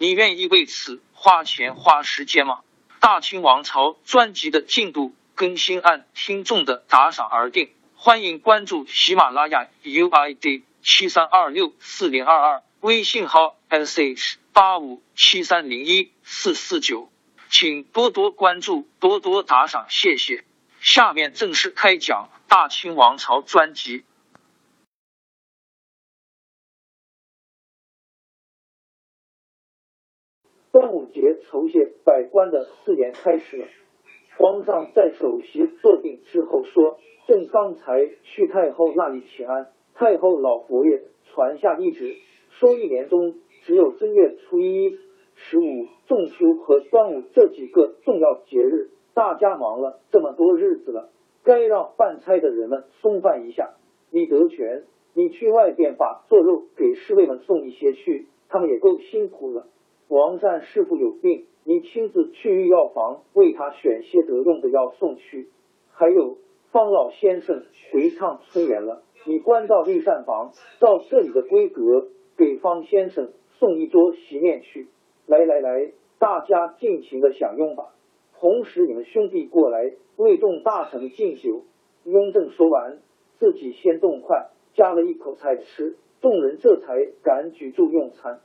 你愿意为此花钱花时间吗？大清王朝专辑的进度更新按听众的打赏而定，欢迎关注喜马拉雅 UID 七三二六四零二二，微信号 sh 八五七三零一四四九，请多多关注，多多打赏，谢谢。下面正式开讲。大清王朝专辑。端午节酬谢百官的誓言开始了。皇上在首席坐定之后说：“朕刚才去太后那里请安，太后老佛爷传下懿旨，说一年中只有正月初一、十五、仲秋和端午这几个重要节日，大家忙了这么多日子了。”该让办差的人们松饭一下。李德全，你去外边把做肉给侍卫们送一些去，他们也够辛苦了。王善师傅有病，你亲自去御药房为他选些得用的药送去。还有方老先生回唱催眠了，你关到御膳房，照这里的规格给方先生送一桌席面去。来来来，大家尽情的享用吧。同时，你们兄弟过来为众大臣敬酒。雍正说完，自己先动筷，夹了一口菜吃，众人这才敢举箸用餐。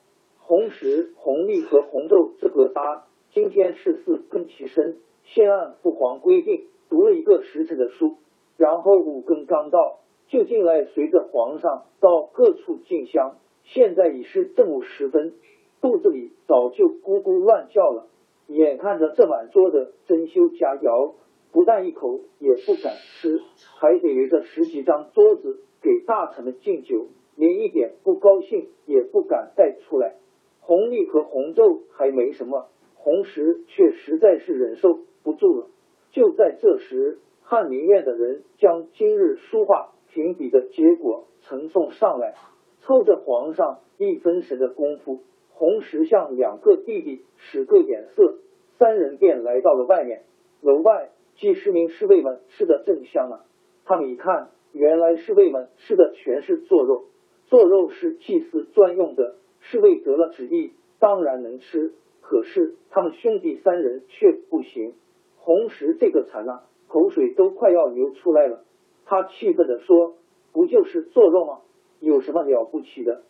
红石、红历和红豆这个搭，今天是四更起身，先按父皇规定读了一个时辰的书，然后五更刚到，就进来随着皇上到各处进香。现在已是正午时分，肚子里早就咕咕乱叫了。眼看着这满桌的珍馐佳肴，不但一口也不敢吃，还得围着十几张桌子给大臣们敬酒，连一点不高兴也不敢带出来。红历和红豆还没什么，红石却实在是忍受不住了。就在这时，翰林院的人将今日书画评比的结果呈送上来，凑着皇上一分神的功夫。红石向两个弟弟使个眼色，三人便来到了外面。楼外几十名侍卫们吃的正香呢。他们一看，原来侍卫们吃的全是做肉。做肉是祭祀专用的，侍卫得了旨意，当然能吃。可是他们兄弟三人却不行。红石这个馋啊，口水都快要流出来了。他气愤的说：“不就是做肉吗？有什么了不起的？”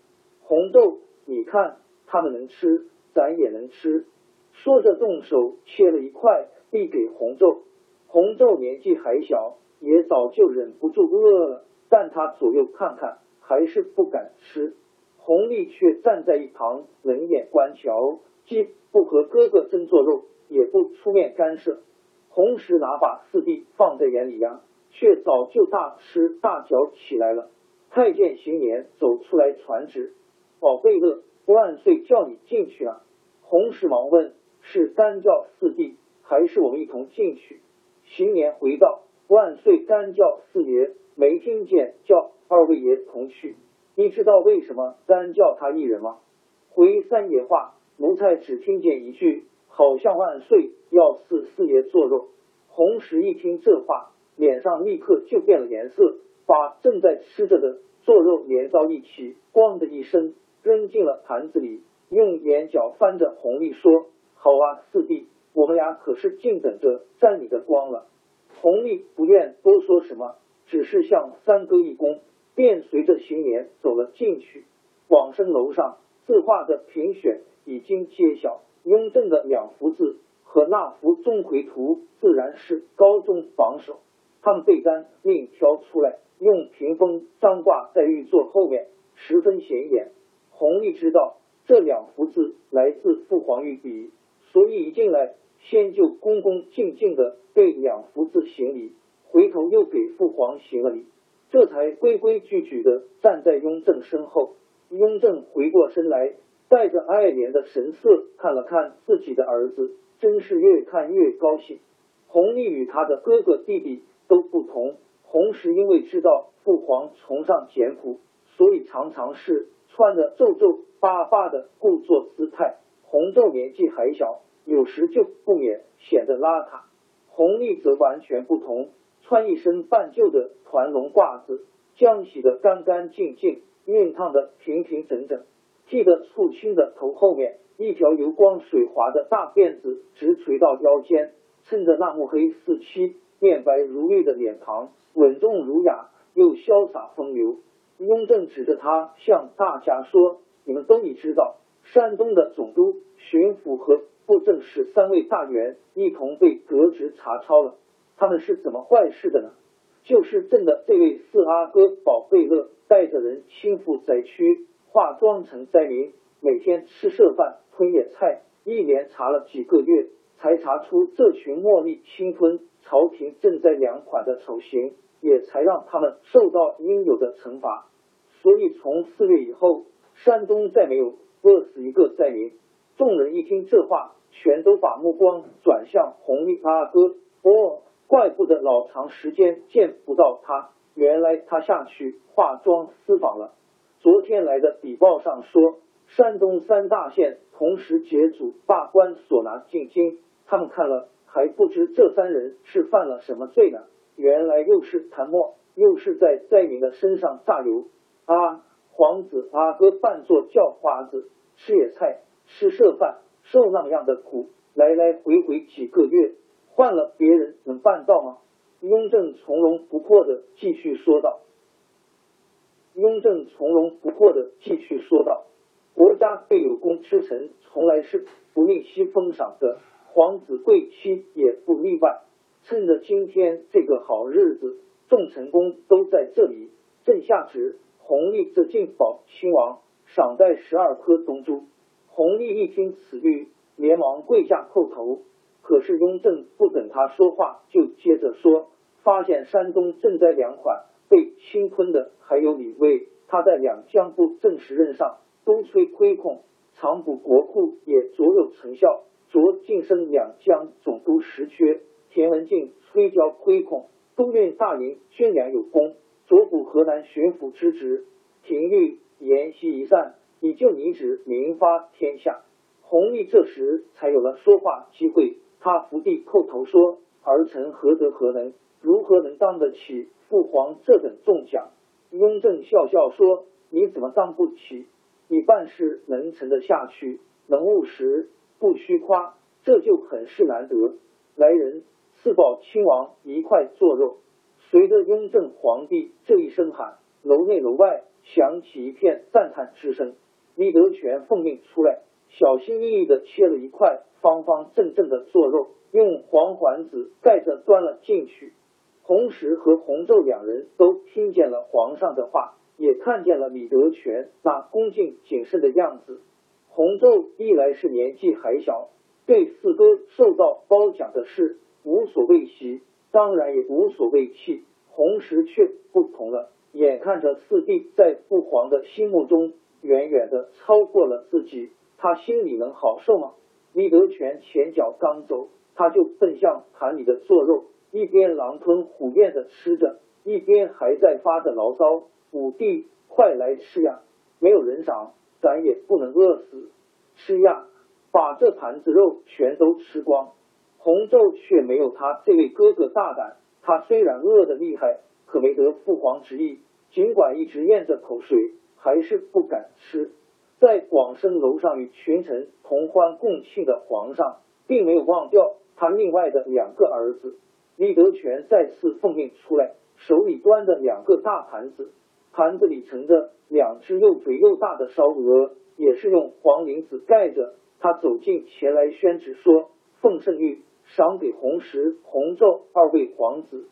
红豆，你看。他们能吃，咱也能吃。说着，动手切了一块，递给红豆。红豆年纪还小，也早就忍不住饿了，但他左右看看，还是不敢吃。红丽却站在一旁，冷眼观瞧，既不和哥哥争做肉，也不出面干涉。红石哪把四弟放在眼里呀？却早就大吃大嚼起来了。太监行年走出来传旨：“宝贝乐。”万岁叫你进去啊！洪石忙问：“是单叫四弟，还是我们一同进去？”行年回道：“万岁单叫四爷，没听见叫二位爷同去。你知道为什么单叫他一人吗？”回三爷话，奴才只听见一句，好像万岁要赐四爷做肉。红石一听这话，脸上立刻就变了颜色，把正在吃着的做肉连到一起，咣的一声。扔进了盘子里，用眼角翻着红丽说：“好啊，四弟，我们俩可是净等着沾你的光了。”红丽不愿多说什么，只是向三哥一躬，便随着邢年走了进去。广生楼上字画的评选已经揭晓，雍正的两幅字和那幅钟馗图自然是高中榜首。他们被单另挑出来，用屏风张挂在玉座后面，十分显眼。弘历知道这两幅字来自父皇御笔，所以一进来先就恭恭敬敬的对两幅字行礼，回头又给父皇行了礼，这才规规矩矩的站在雍正身后。雍正回过身来，带着爱怜的神色看了看自己的儿子，真是越看越高兴。弘历与他的哥哥弟弟。都不同。红石因为知道父皇崇尚简朴，所以常常是穿着皱皱巴巴的故作姿态。红昼年纪还小，有时就不免显得邋遢。红丽则完全不同，穿一身半旧的团龙褂子，将洗得干干净净，熨烫的平平整整，剃得簇青的头后面一条油光水滑的大辫子直垂到腰间，衬着那抹黑似漆。面白如玉的脸庞，稳重儒雅又潇洒风流。雍正指着他向大家说：“你们都已知道，山东的总督、巡抚和布政使三位大员一同被革职查抄了。他们是怎么坏事的呢？就是朕的这位四阿哥宝贝乐，带着人亲赴灾区，化妆成灾民，每天吃剩饭，吞野菜，一连查了几个月，才查出这群茉莉侵吞。”朝廷赈灾粮款的丑行，也才让他们受到应有的惩罚。所以从四月以后，山东再没有饿死一个灾民。众人一听这话，全都把目光转向红衣阿哥。哦，怪不得老长时间见不到他，原来他下去化妆私访了。昨天来的笔报上说，山东三大县同时解组罢官，所拿进京。他们看了。还不知这三人是犯了什么罪呢？原来又是谭墨，又是在灾民的身上榨油。啊，皇子阿哥扮作叫花子，吃野菜，吃剩饭，受那样的苦，来来回回几个月，换了别人能办到吗？雍正从容不迫的继续说道。雍正从容不迫的继续说道：“国家对有功之臣，从来是不吝惜封赏的。”皇子贵戚也不例外。趁着今天这个好日子，众臣工都在这里，朕下旨，弘历这进宝亲王，赏戴十二颗东珠。弘历一听此谕，连忙跪下叩头。可是雍正不等他说话，就接着说：发现山东赈灾粮款被侵吞的还有李卫，他在两江部正式任上督催亏空，常补国库，也卓有成效。着晋升两江总督实缺，田文镜催交亏空，都运大营军粮有功，着补河南巡抚之职。廷谕言希一善，以就你旨，名发天下。弘历这时才有了说话机会，他伏地叩头说：“儿臣何德何能，如何能当得起父皇这等重奖？”雍正笑笑说：“你怎么当不起？你办事能沉得下去，能务实。”不虚夸，这就很是难得。来人，赐宝亲王一块做肉。随着雍正皇帝这一声喊，楼内楼外响起一片赞叹之声。李德全奉命出来，小心翼翼的切了一块方方正正的做肉，用黄环子盖着端了进去。红石和红昼两人都听见了皇上的话，也看见了李德全那恭敬谨慎的样子。红昼一来是年纪还小，对四哥受到褒奖的事无所谓喜，当然也无所谓气。红石却不同了，眼看着四弟在父皇的心目中远远的超过了自己，他心里能好受吗？李德全前脚刚走，他就奔向盘里的做肉，一边狼吞虎咽的吃着，一边还在发着牢骚：“五弟，快来吃呀，没有人赏。”咱也不能饿死，吃呀！把这盘子肉全都吃光。洪昼却没有他这位哥哥大胆，他虽然饿得厉害，可没得父皇旨意，尽管一直咽着口水，还是不敢吃。在广生楼上与群臣同欢共庆的皇上，并没有忘掉他另外的两个儿子。李德全再次奉命出来，手里端着两个大盘子。盘子里盛着两只又肥又大的烧鹅，也是用黄绫子盖着。他走近前来宣旨说：“奉圣谕，赏给红石、红昼二位皇子。”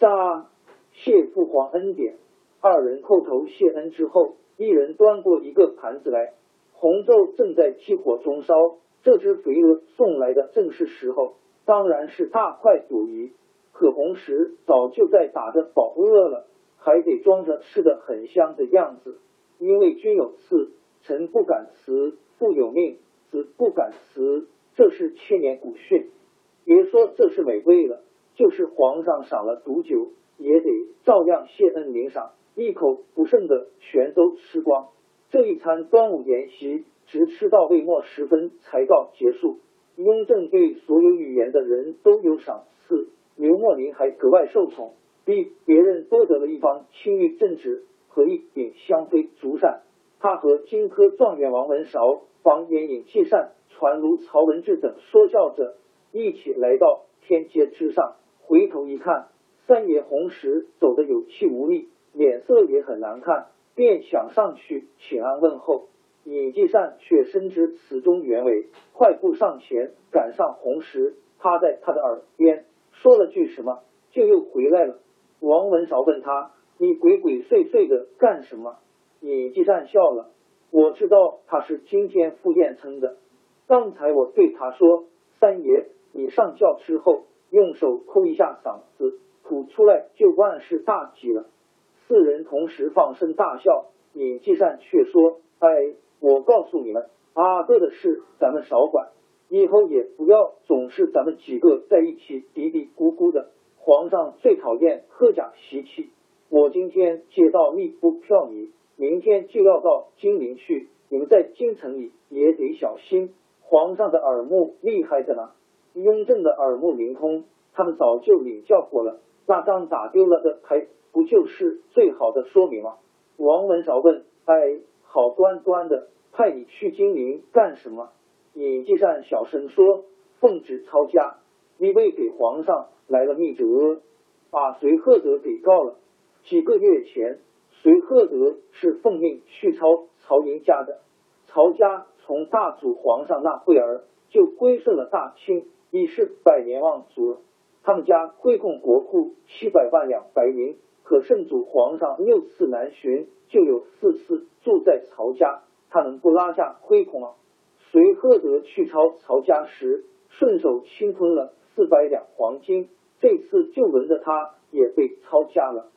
扎谢父皇恩典。二人叩头谢恩之后，一人端过一个盘子来，红昼正在起火中烧。这只肥鹅送来的正是时候，当然是大快朵颐。可红石早就在打着饱饿了，还得装着吃的很香的样子。因为君有赐，臣不敢辞；父有命。子不敢辞，这是千年古训。别说这是美味了，就是皇上赏了毒酒，也得照样谢恩领赏，一口不剩的全都吃光。这一餐端午筵席，直吃到未末时分才告结束。雍正对所有语言的人都有赏赐，刘墨林还格外受宠，比别人多得了一方青玉镇纸和一柄香妃竹扇。他和金科状元王文韶。黄延引、气善、传卢、曹文志等说笑着一起来到天阶之上，回头一看，三爷红石走得有气无力，脸色也很难看，便想上去请安问候。尹继善却深知此中原委，快步上前赶上红石，趴在他的耳边说了句什么，就又回来了。王文韶问他：“你鬼鬼祟祟的干什么？”尹继善笑了。我知道他是今天赴宴称的。刚才我对他说：“三爷，你上轿之后，用手抠一下嗓子，吐出来就万事大吉了。”四人同时放声大笑。尹继善却说：“哎，我告诉你们，阿哥的事咱们少管，以后也不要总是咱们几个在一起嘀嘀咕咕的。皇上最讨厌喝假习气。我今天接到密布票你。”明天就要到金陵去，你们在京城里也得小心。皇上的耳目厉害着呢，雍正的耳目灵通，他们早就领教过了。那张打丢了的牌，不就是最好的说明吗？王文韶问：“哎，好端端的派你去金陵干什么？”尹继善小声说：“奉旨抄家，你为给皇上来了密折，把随赫德给告了。几个月前。”随赫德是奉命去抄曹寅家的，曹家从大祖皇上那会儿就归顺了大清，已是百年望族了。他们家亏空国库七百万两白银，可圣祖皇上六次南巡，就有四次住在曹家，他能不拉下亏空吗？随赫德去抄曹家时，顺手侵吞了四百两黄金，这次就轮着他也被抄家了。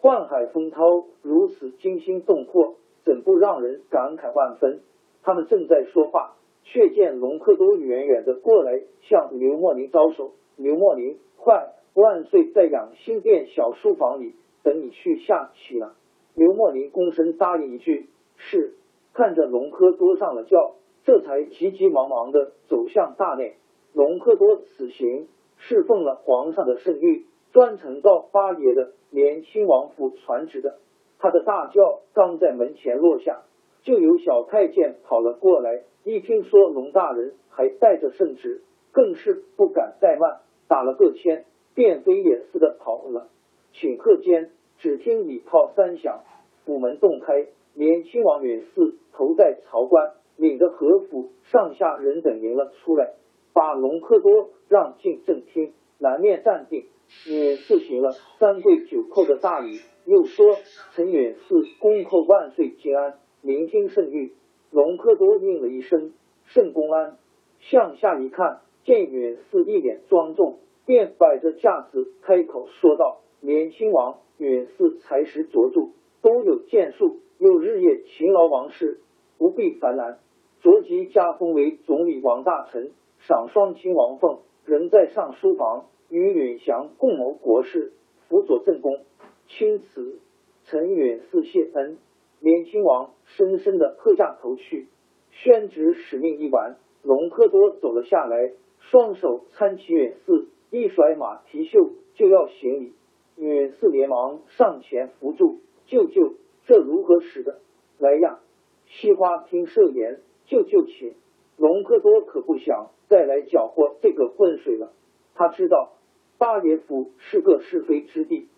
宦海风涛如此惊心动魄，怎不让人感慨万分？他们正在说话，却见隆科多远远的过来，向刘墨林招手。刘墨林，快，万岁在养心殿小书房里等你去下棋了。刘墨林躬身答应一句：“是。”看着隆科多上了轿，这才急急忙忙的走向大内。隆科多此行是奉了皇上的圣谕。专程到八爷的年亲王府传旨的，他的大轿刚在门前落下，就有小太监跑了过来。一听说龙大人还带着圣旨，更是不敢怠慢，打了个签，便飞也似的跑了。顷刻间，只听礼炮三响，府门洞开，年亲王允嗣头戴朝冠，领着和府上下人等迎了出来，把隆科多让进正厅，南面站定。允赐行了三跪九叩的大礼，又说：“陈允赐恭叩万岁金安，聆听圣谕。”隆科多应了一声：“圣公安。”向下一看，见允赐一脸庄重，便摆着架子开口说道：“年亲王，允嗣才识卓著，多有建树，又日夜勤劳王室，不必烦难。着即加封为总理王大臣，赏双亲王凤，仍在上书房。”与允祥共谋国事，辅佐正宫。钦此，陈允嗣谢恩。年亲王深深的磕下头去。宣旨使命一完，隆科多走了下来，双手搀起允嗣，一甩马蹄袖就要行礼。女四连忙上前扶住：“舅舅，这如何使的？来呀，西花厅设言，舅舅请。”隆科多可不想再来搅和这个浑水了，他知道。八爷府是个是非之地，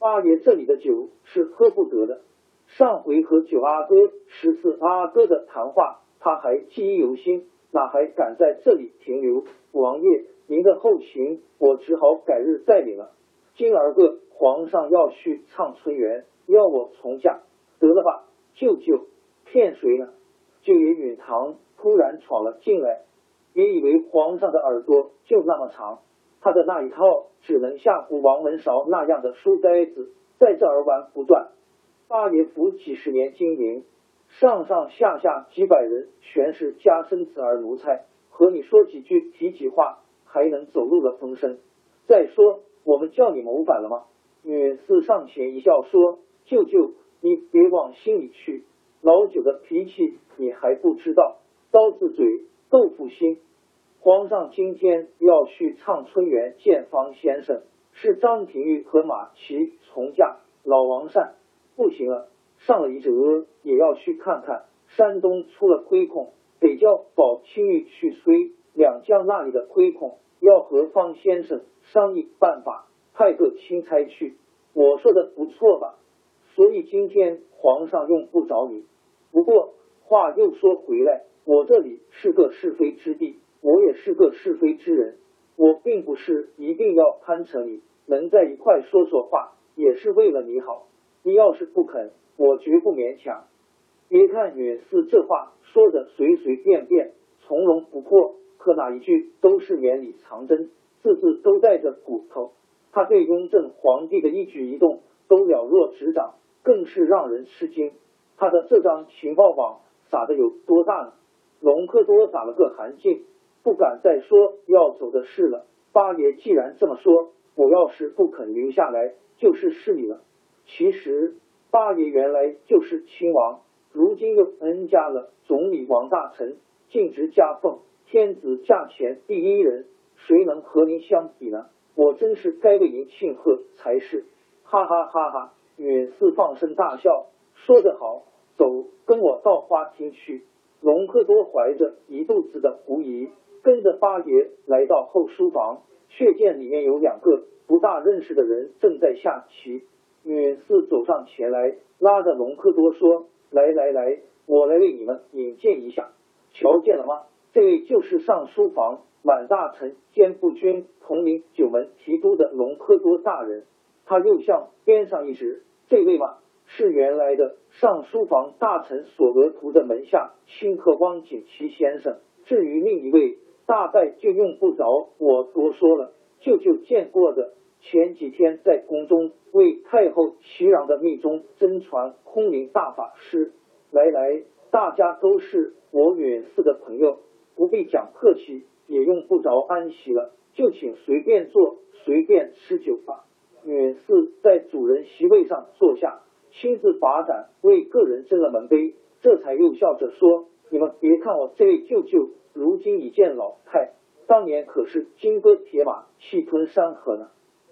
八爷这里的酒是喝不得的。上回和九阿哥十四阿哥的谈话，他还记忆犹新。哪还敢在这里停留？王爷，您的后行我只好改日再领了。今儿个皇上要去畅春园，要我从下，得了吧，舅舅，骗谁呢？舅爷允堂突然闯了进来，别以为皇上的耳朵就那么长，他的那一套只能吓唬王文韶那样的书呆子，在这儿玩不转。八爷府几十年经营。上上下下几百人，全是家生子儿奴才，和你说几句提几话，还能走漏了风声。再说，叫你谋反了吗？女士上前一笑说：“舅舅，你别往心里去，老九的脾气你还不知道，刀子嘴豆腐心。皇上今天要去畅春园见方先生，是张廷玉和马齐从驾，老王善不行了。”上了一折，也要去看看。山东出了亏空，得叫宝清玉去催两江那里的亏空，要和方先生商议办法，派个钦差去。我说的不错吧？所以今天皇上用不着你。不过话又说回来，我这里是个是非之地，我也是个是非之人。我并不是一定要攀扯你，能在一块说说话，也是为了你好。你要是不肯。我绝不勉强。别看允嗣这话说的随随便便、从容不迫，可哪一句都是绵里藏针，字字都带着骨头。他对雍正皇帝的一举一动都了若指掌，更是让人吃惊。他的这张情报网撒的有多大呢？隆科多打了个寒噤，不敢再说要走的事了。八爷既然这么说，我要是不肯留下来，就是失礼了。其实。八爷原来就是亲王，如今又恩加了总理王大臣，尽职加俸，天子驾前第一人，谁能和您相比呢？我真是该为您庆贺才是！哈哈哈哈！允嗣放声大笑，说得好，走，跟我到花厅去。隆科多怀着一肚子的狐疑，跟着八爷来到后书房，却见里面有两个不大认识的人正在下棋。允嗣走上前来，拉着隆科多说：“来来来，我来为你们引荐一下，瞧见了吗？这位就是上书房满大臣兼步军统领九门提督的隆科多大人。他又向边上一指，这位嘛，是原来的上书房大臣索额图的门下清客汪景祺先生。至于另一位，大概就用不着我多说了，舅舅见过的。”前几天在宫中为太后祈禳的密宗真传空灵大法师，来来，大家都是我远寺的朋友，不必讲客气，也用不着安息了，就请随便坐，随便吃酒吧。女士在主人席位上坐下，亲自把盏为个人斟了门杯，这才又笑着说：“你们别看我这位舅舅如今已见老态，当年可是金戈铁马，气吞山河呢。”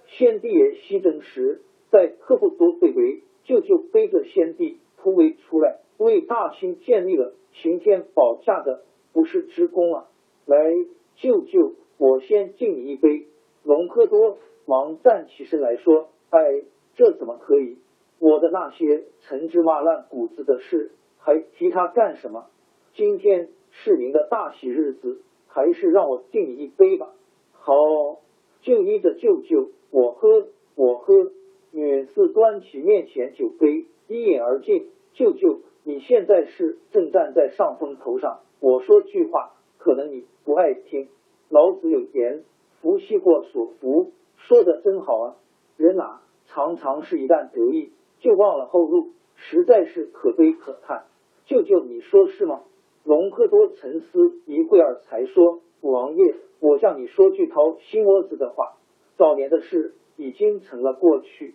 先帝爷西征时，在科布多被围，舅舅背着先帝突围出来，为大清建立了擎天保驾的不是之功啊！来，舅舅，我先敬你一杯。隆科多忙站起身来说：“哎，这怎么可以？我的那些陈芝麻烂谷子的事，还提他干什么？今天是您的大喜日子，还是让我敬你一杯吧。好，就依着舅舅。”我喝，我喝。女士端起面前酒杯，一饮而尽。舅舅，你现在是正站在上风头上。我说句话，可能你不爱听。老子有言：福兮祸所伏。说的真好啊！人啊，常常是一旦得意，就忘了后路，实在是可悲可叹。舅舅，你说是吗？隆科多沉思一会儿，才说：“王爷，我向你说句掏心窝子的话。”早年的事已经成了过去，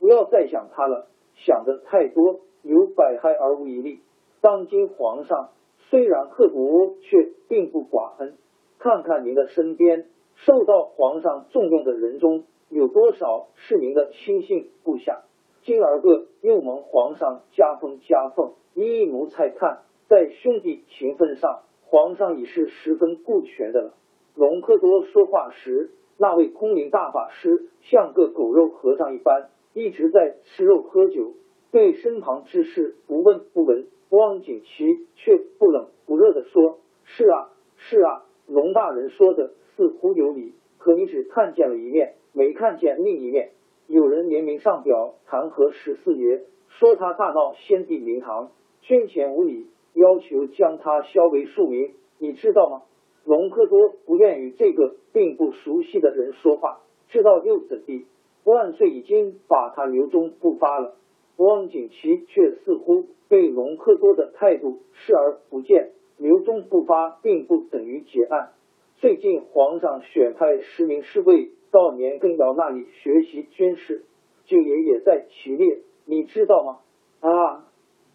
不要再想他了，想的太多有百害而无一利。当今皇上虽然刻薄，却并不寡恩。看看您的身边，受到皇上重用的人中有多少是您的亲信部下？今儿个又蒙皇上加封加俸，一一奴才看，在兄弟情分上，皇上已是十分顾全的了。隆科多说话时。那位空灵大法师像个狗肉和尚一般，一直在吃肉喝酒，对身旁之事不闻不问。汪景祺却不冷不热的说：“是啊，是啊，龙大人说的似乎有理，可你只看见了一面，没看见另一面。有人联名上表弹劾十四爷，说他大闹先帝灵堂，捐钱无礼，要求将他削为庶民。你知道吗？隆科多不愿与这个并不熟悉的人说话，知道又怎地？万岁已经把他留中不发了。汪景祺却似乎对隆科多的态度视而不见。留中不发并不等于结案。最近皇上选派十名侍卫到年羹尧那里学习军事，九爷也在其列，你知道吗？啊，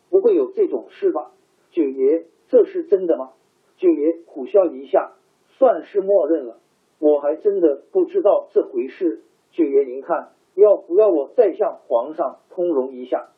不会有这种事吧？九爷，这是真的吗？九爷苦笑一下，算是默认了。我还真的不知道这回事。九爷，您看，要不要我再向皇上通融一下？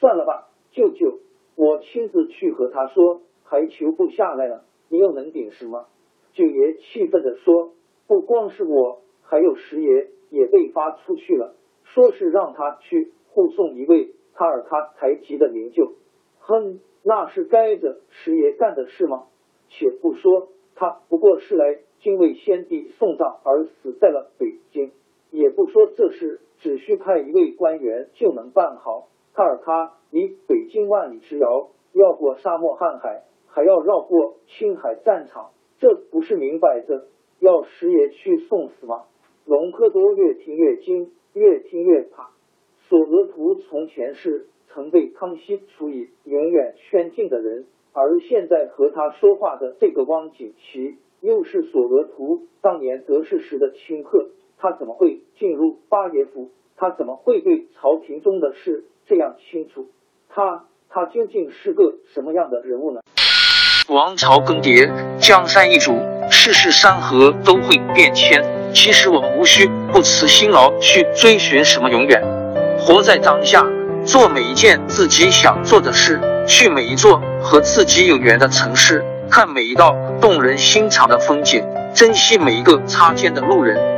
算了吧，舅舅，我亲自去和他说。还求不下来了，你又能顶什么？九爷气愤地说：“不光是我，还有十爷也被发出去了，说是让他去护送一位塔尔喀台吉的灵柩。哼，那是该着十爷干的事吗？且不说他不过是来敬畏先帝送葬而死在了北京，也不说这事只需派一位官员就能办好。塔尔喀离北京万里之遥，要过沙漠瀚海。”还要绕过青海战场，这不是明摆着要十爷去送死吗？隆科多越听越惊，越听越怕。索额图从前是曾被康熙处以永远圈禁的人，而现在和他说话的这个汪景祺，又是索额图当年得势时的亲客，他怎么会进入八爷府？他怎么会对朝廷中的事这样清楚？他他究竟是个什么样的人物呢？王朝更迭，江山易主，世事山河都会变迁。其实我们无需不辞辛劳去追寻什么永远，活在当下，做每一件自己想做的事，去每一座和自己有缘的城市，看每一道动人心肠的风景，珍惜每一个擦肩的路人。